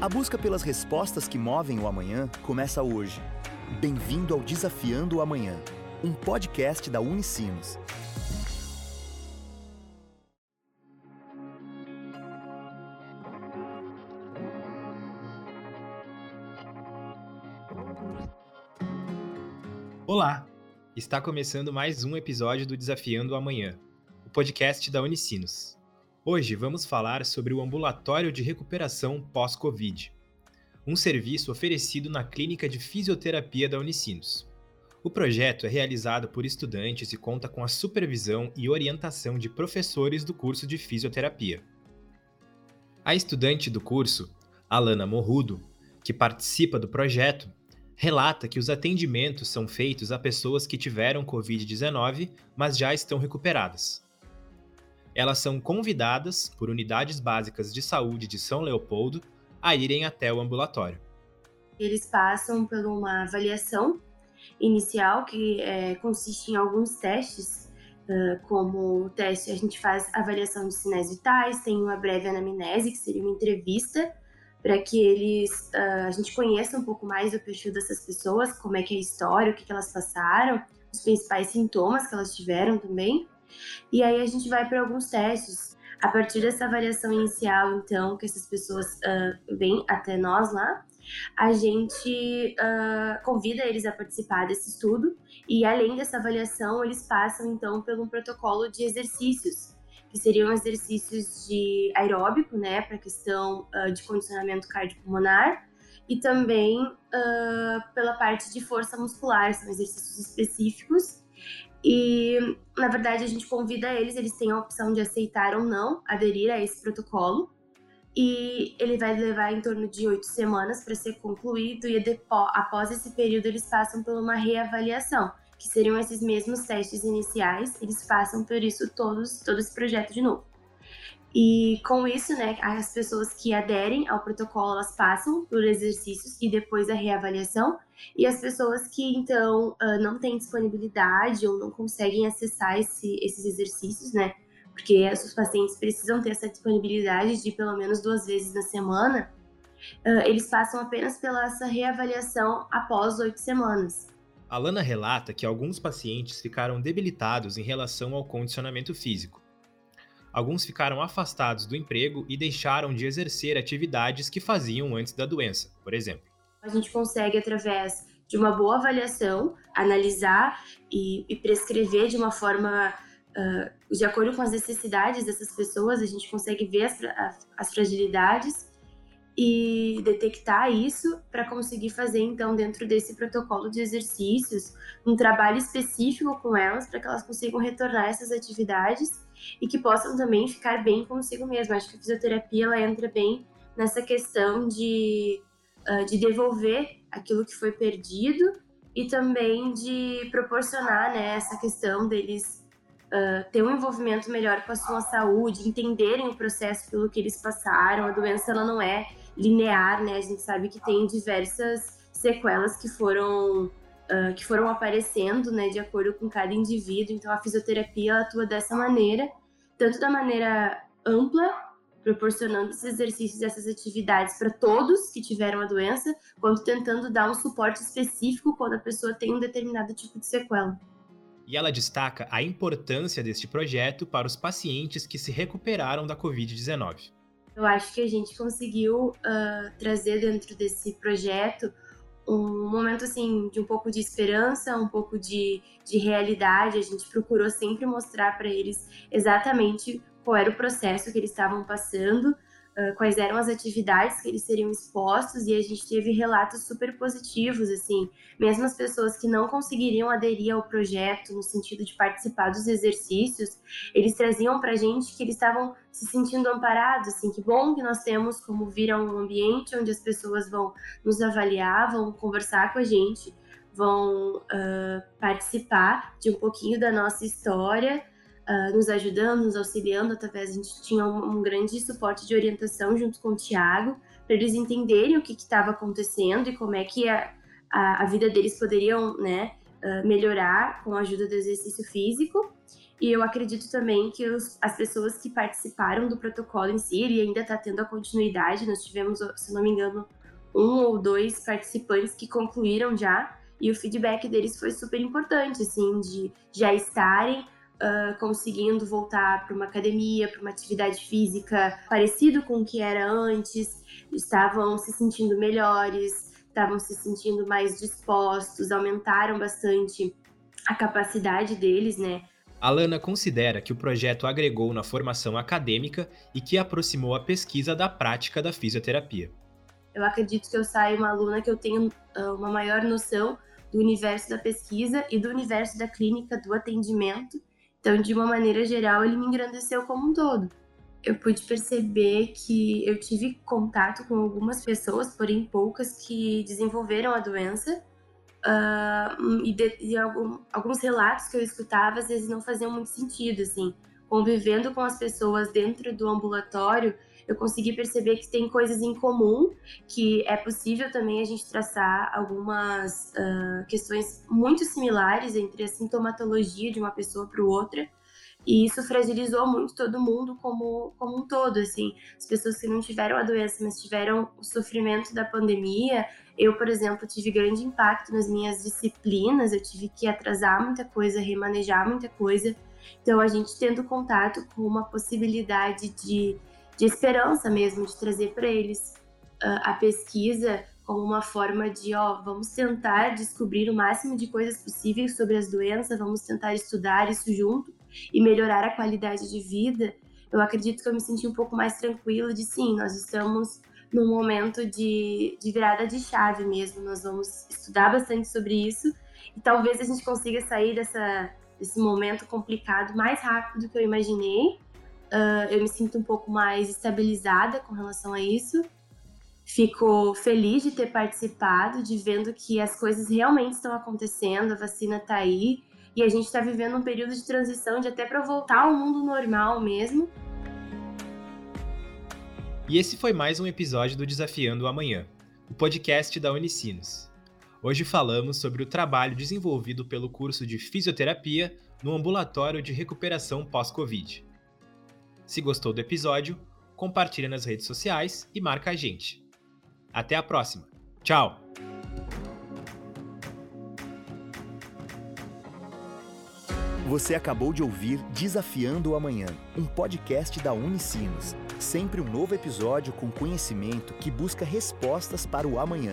A busca pelas respostas que movem o amanhã começa hoje. Bem-vindo ao Desafiando o Amanhã, um podcast da Unicinos. Olá! Está começando mais um episódio do Desafiando o Amanhã, o podcast da Unicinos. Hoje vamos falar sobre o ambulatório de recuperação pós-Covid, um serviço oferecido na Clínica de Fisioterapia da Unicinos. O projeto é realizado por estudantes e conta com a supervisão e orientação de professores do curso de fisioterapia. A estudante do curso, Alana Morrudo, que participa do projeto, relata que os atendimentos são feitos a pessoas que tiveram Covid-19, mas já estão recuperadas. Elas são convidadas por unidades básicas de saúde de São Leopoldo a irem até o ambulatório. Eles passam por uma avaliação inicial que é, consiste em alguns testes, uh, como o teste a gente faz avaliação de sinais vitais, tem uma breve anamnese que seria uma entrevista para que eles uh, a gente conheça um pouco mais do perfil dessas pessoas, como é que é a história, o que, que elas passaram, os principais sintomas que elas tiveram também. E aí a gente vai para alguns testes. A partir dessa avaliação inicial, então, que essas pessoas uh, vêm até nós lá, a gente uh, convida eles a participar desse estudo e além dessa avaliação, eles passam então por um protocolo de exercícios que seriam exercícios de aeróbico, né, para questão uh, de condicionamento cardiopulmonar, e também uh, pela parte de força muscular, são exercícios específicos. E, na verdade, a gente convida eles, eles têm a opção de aceitar ou não aderir a esse protocolo. E ele vai levar em torno de oito semanas para ser concluído, e após esse período, eles passam por uma reavaliação que seriam esses mesmos testes iniciais, eles passam por isso todos, todo esse projeto de novo. E com isso, né, as pessoas que aderem ao protocolo, elas passam por exercícios e depois a reavaliação. E as pessoas que, então, não têm disponibilidade ou não conseguem acessar esse, esses exercícios, né, porque os pacientes precisam ter essa disponibilidade de pelo menos duas vezes na semana, eles passam apenas pela essa reavaliação após oito semanas. Alana relata que alguns pacientes ficaram debilitados em relação ao condicionamento físico. Alguns ficaram afastados do emprego e deixaram de exercer atividades que faziam antes da doença, por exemplo. A gente consegue, através de uma boa avaliação, analisar e, e prescrever de uma forma uh, de acordo com as necessidades dessas pessoas, a gente consegue ver as, as fragilidades e detectar isso para conseguir fazer então dentro desse protocolo de exercícios um trabalho específico com elas para que elas consigam retornar essas atividades e que possam também ficar bem consigo mesmas. Acho que a fisioterapia ela entra bem nessa questão de, uh, de devolver aquilo que foi perdido e também de proporcionar né, essa questão deles Uh, ter um envolvimento melhor com a sua saúde, entenderem o processo pelo que eles passaram. A doença ela não é linear, né? A gente sabe que tem diversas sequelas que foram uh, que foram aparecendo, né, de acordo com cada indivíduo. Então a fisioterapia atua dessa maneira, tanto da maneira ampla, proporcionando esses exercícios, essas atividades para todos que tiveram a doença, quanto tentando dar um suporte específico quando a pessoa tem um determinado tipo de sequela. E ela destaca a importância deste projeto para os pacientes que se recuperaram da Covid-19. Eu acho que a gente conseguiu uh, trazer dentro desse projeto um momento assim de um pouco de esperança, um pouco de, de realidade. A gente procurou sempre mostrar para eles exatamente qual era o processo que eles estavam passando, uh, quais eram as atividades que eles seriam expostos e a gente teve relatos super positivos, assim, mesmo as pessoas que não conseguiriam aderir ao projeto no sentido de participar dos exercícios, eles traziam para a gente que eles estavam se sentindo amparados, assim, que bom que nós temos como vir a um ambiente onde as pessoas vão nos avaliar, vão conversar com a gente, vão uh, participar de um pouquinho da nossa história uh, nos ajudando, nos auxiliando através, a gente tinha um, um grande suporte de orientação junto com o Tiago, para eles entenderem o que estava acontecendo e como é que a, a, a vida deles poderiam né, uh, melhorar com a ajuda do exercício físico. E eu acredito também que os, as pessoas que participaram do protocolo em si, ele ainda está tendo a continuidade. Nós tivemos, se não me engano, um ou dois participantes que concluíram já, e o feedback deles foi super importante, assim, de já estarem uh, conseguindo voltar para uma academia, para uma atividade física parecido com o que era antes, estavam se sentindo melhores, estavam se sentindo mais dispostos, aumentaram bastante a capacidade deles, né? Alana considera que o projeto agregou na formação acadêmica e que aproximou a pesquisa da prática da fisioterapia. Eu acredito que eu saio uma aluna que eu tenho uma maior noção do universo da pesquisa e do universo da clínica, do atendimento, então, de uma maneira geral, ele me engrandeceu como um todo. Eu pude perceber que eu tive contato com algumas pessoas, porém poucas, que desenvolveram a doença. Uh, e, de, e algum, alguns relatos que eu escutava, às vezes não faziam muito sentido, assim. Convivendo com as pessoas dentro do ambulatório, eu consegui perceber que tem coisas em comum, que é possível também a gente traçar algumas uh, questões muito similares entre a sintomatologia de uma pessoa para outra. E isso fragilizou muito todo mundo como, como um todo, assim. As pessoas que não tiveram a doença, mas tiveram o sofrimento da pandemia. Eu, por exemplo, tive grande impacto nas minhas disciplinas, eu tive que atrasar muita coisa, remanejar muita coisa. Então, a gente tendo contato com uma possibilidade de de esperança mesmo, de trazer para eles uh, a pesquisa como uma forma de, ó, vamos tentar descobrir o máximo de coisas possíveis sobre as doenças, vamos tentar estudar isso junto e melhorar a qualidade de vida. Eu acredito que eu me senti um pouco mais tranquila de sim, nós estamos num momento de, de virada de chave mesmo, nós vamos estudar bastante sobre isso e talvez a gente consiga sair dessa, desse momento complicado mais rápido do que eu imaginei uh, eu me sinto um pouco mais estabilizada com relação a isso. Fico feliz de ter participado, de vendo que as coisas realmente estão acontecendo, a vacina está aí e a gente está vivendo um período de transição de até para voltar ao mundo normal mesmo. E esse foi mais um episódio do Desafiando o Amanhã, o podcast da Unicinos. Hoje falamos sobre o trabalho desenvolvido pelo curso de fisioterapia no ambulatório de recuperação pós-Covid. Se gostou do episódio, compartilha nas redes sociais e marca a gente. Até a próxima. Tchau! Você acabou de ouvir Desafiando o Amanhã, um podcast da Unicinos. Sempre um novo episódio com conhecimento que busca respostas para o amanhã.